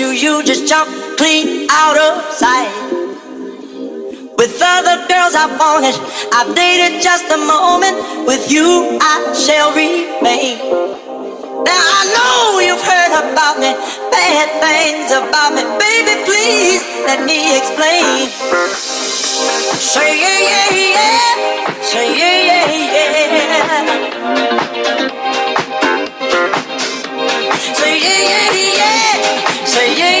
You, you just jump clean out of sight. With other girls I wanted, I've dated just a moment. With you, I shall remain. Now I know you've heard about me, bad things about me. Baby, please let me explain. Say yeah, yeah, yeah. Say yeah, yeah, yeah, yeah. 谁也。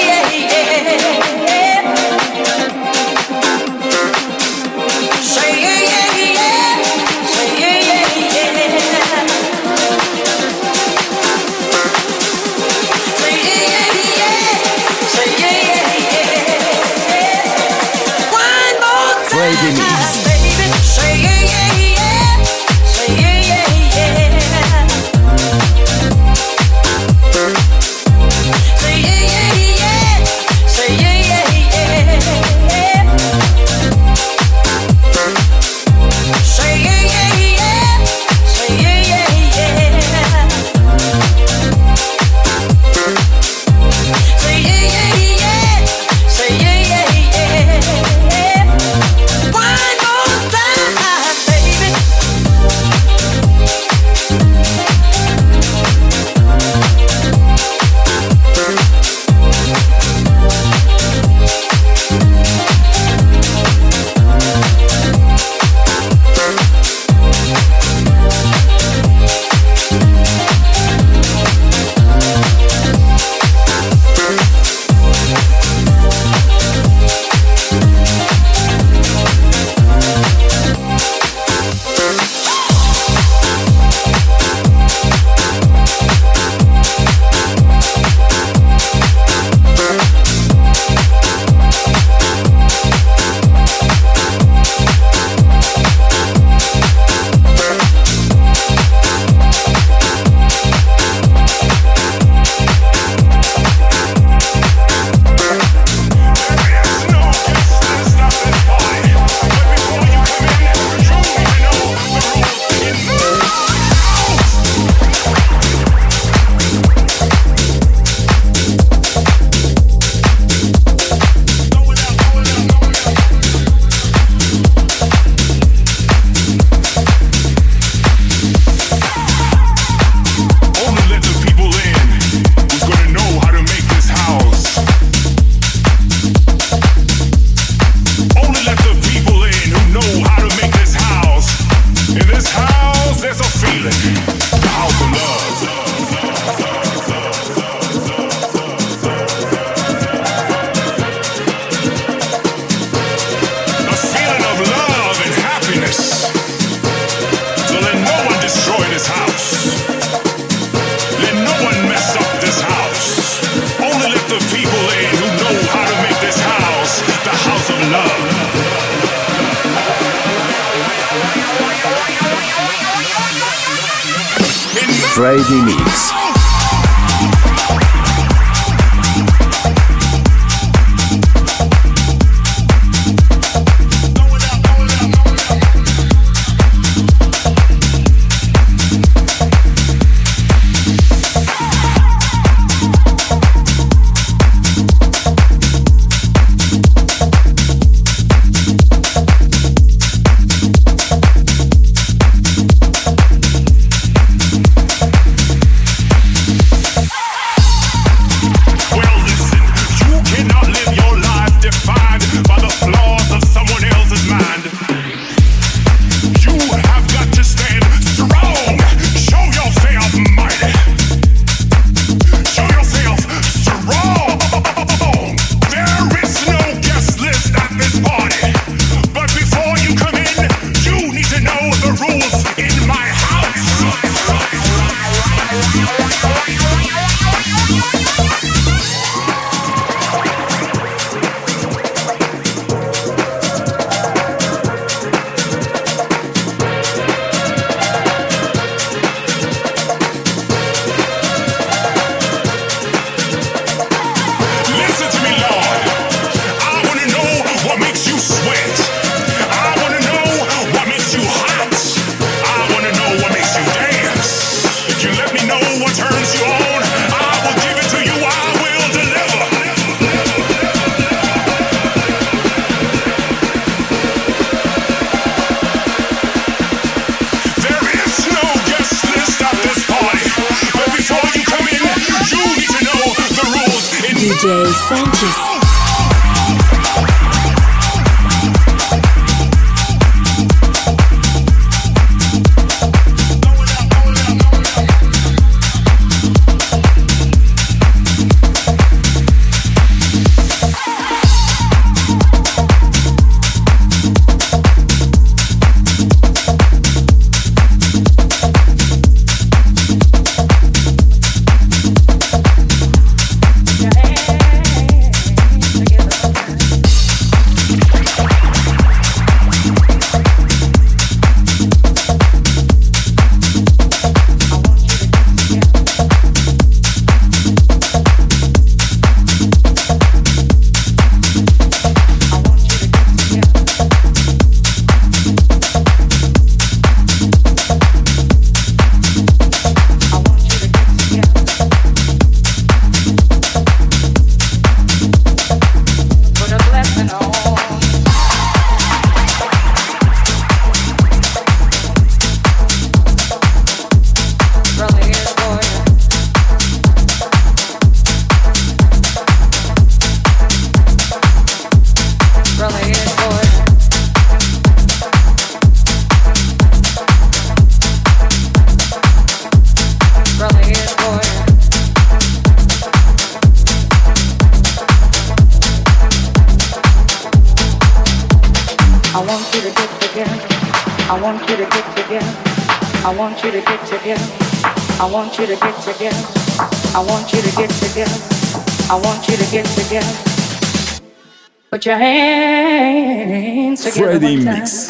Put your hands together. Friday Mix.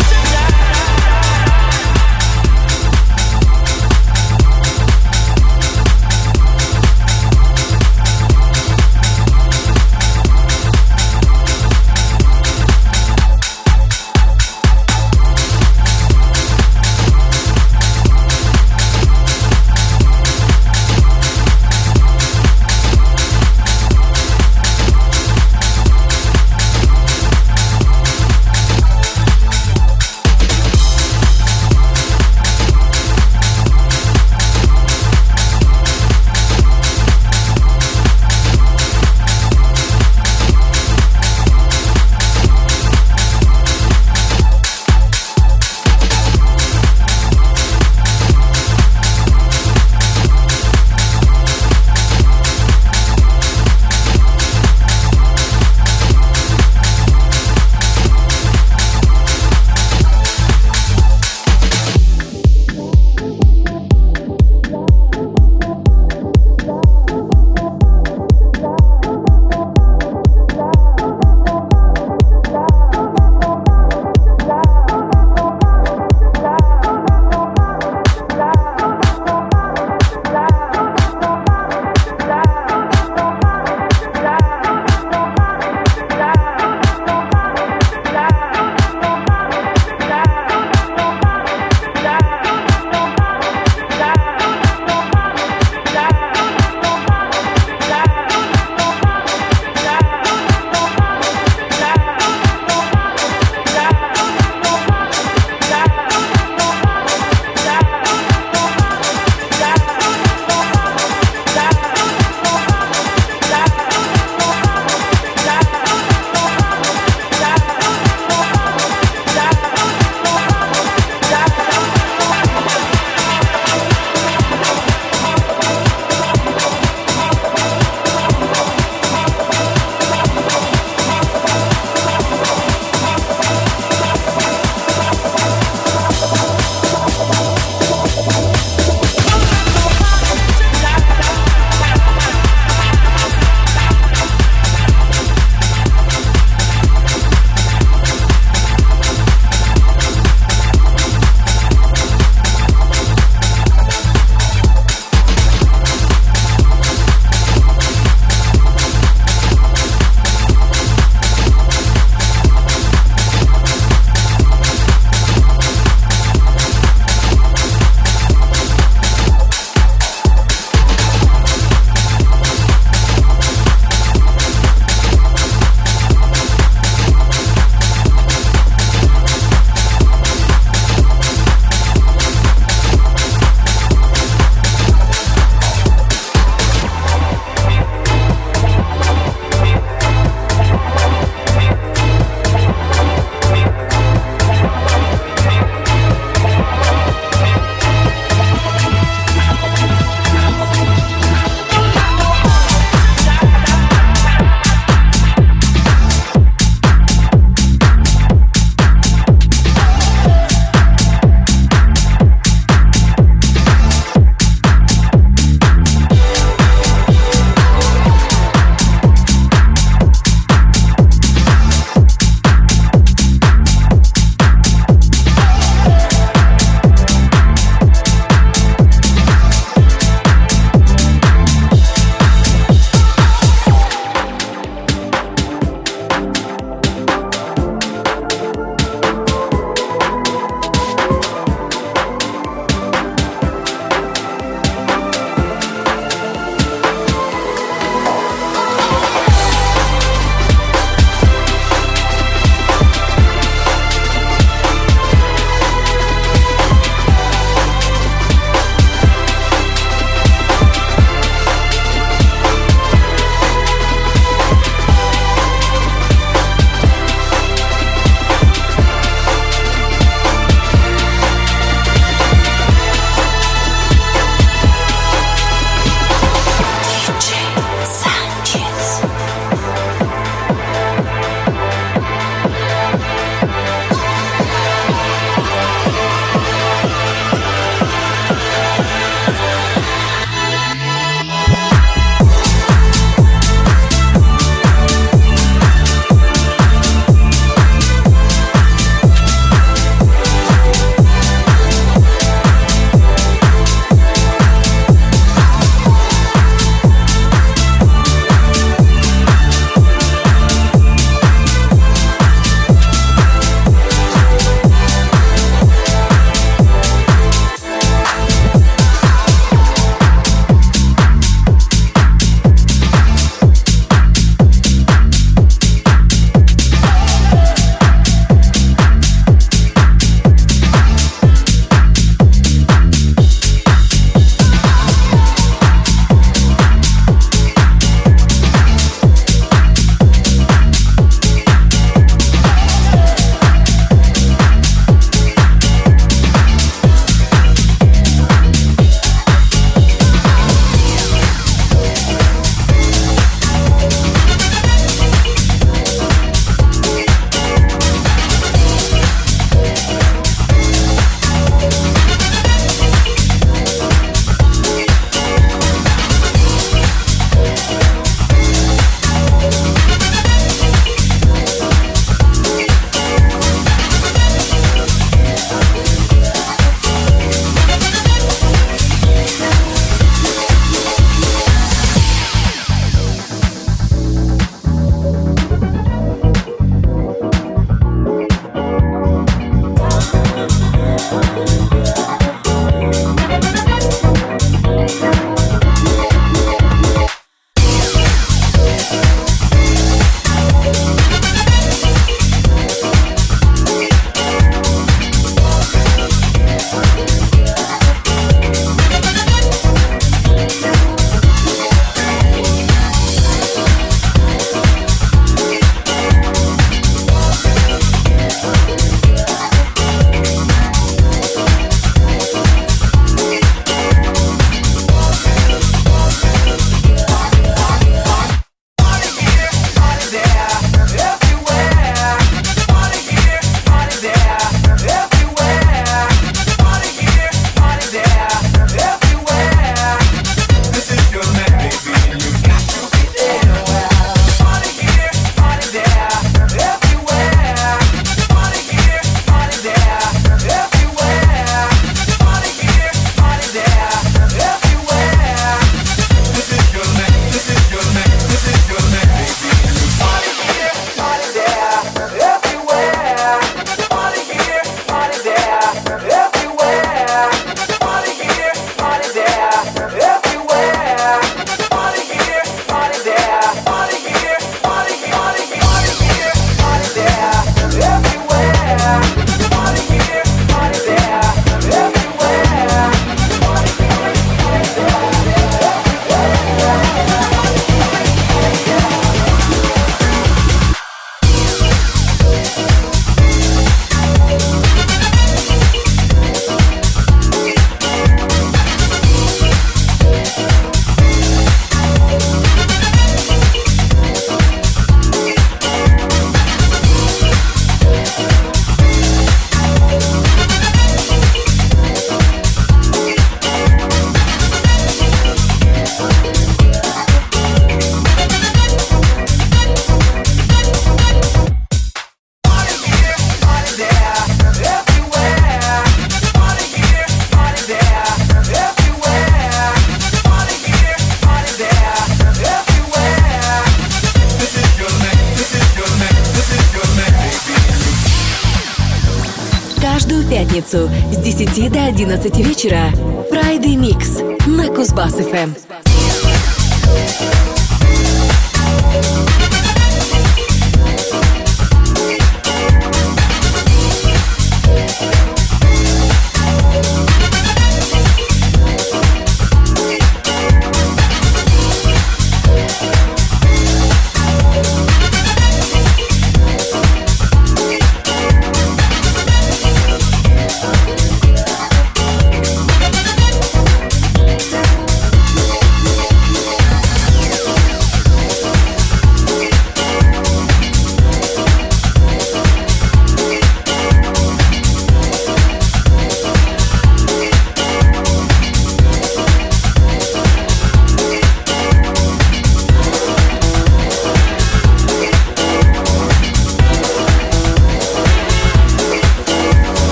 11 вечера.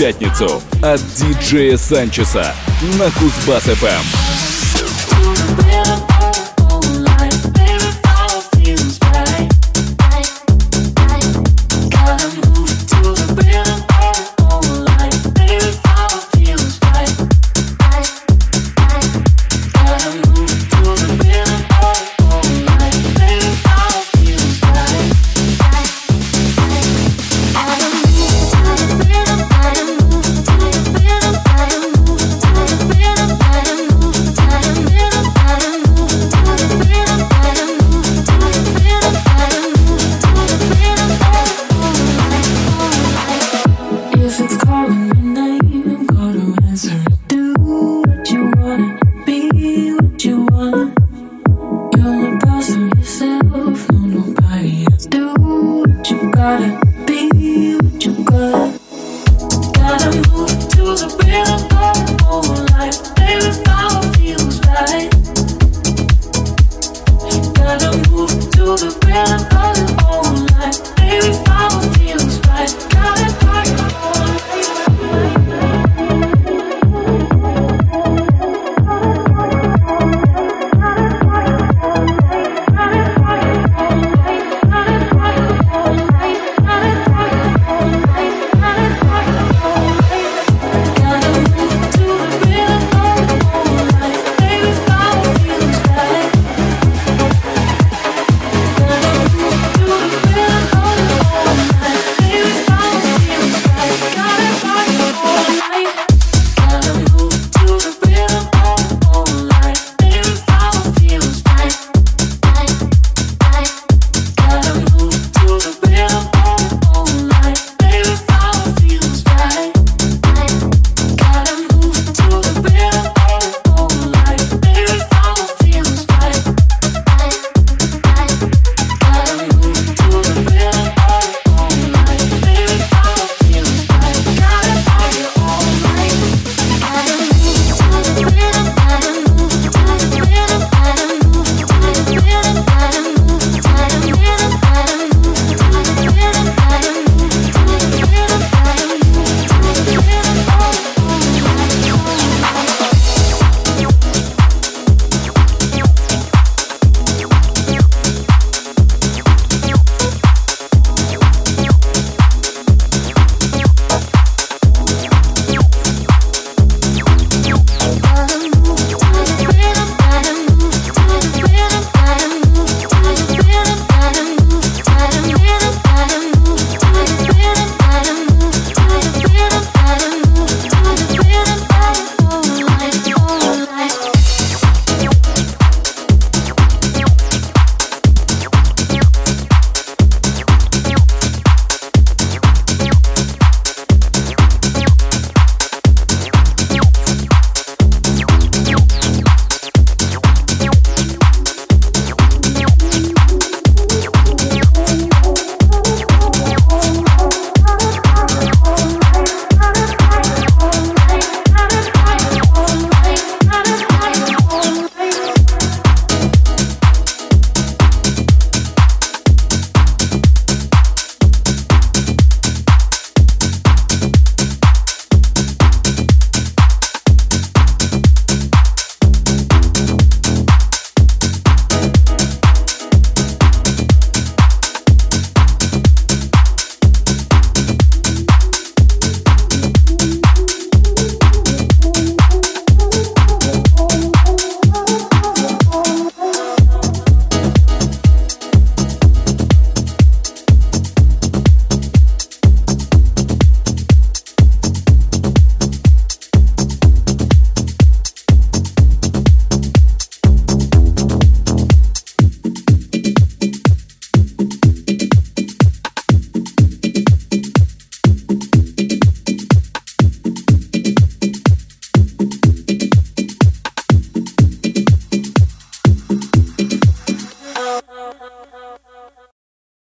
Пятницу от диджея Санчеса на Кузбасс-ФМ.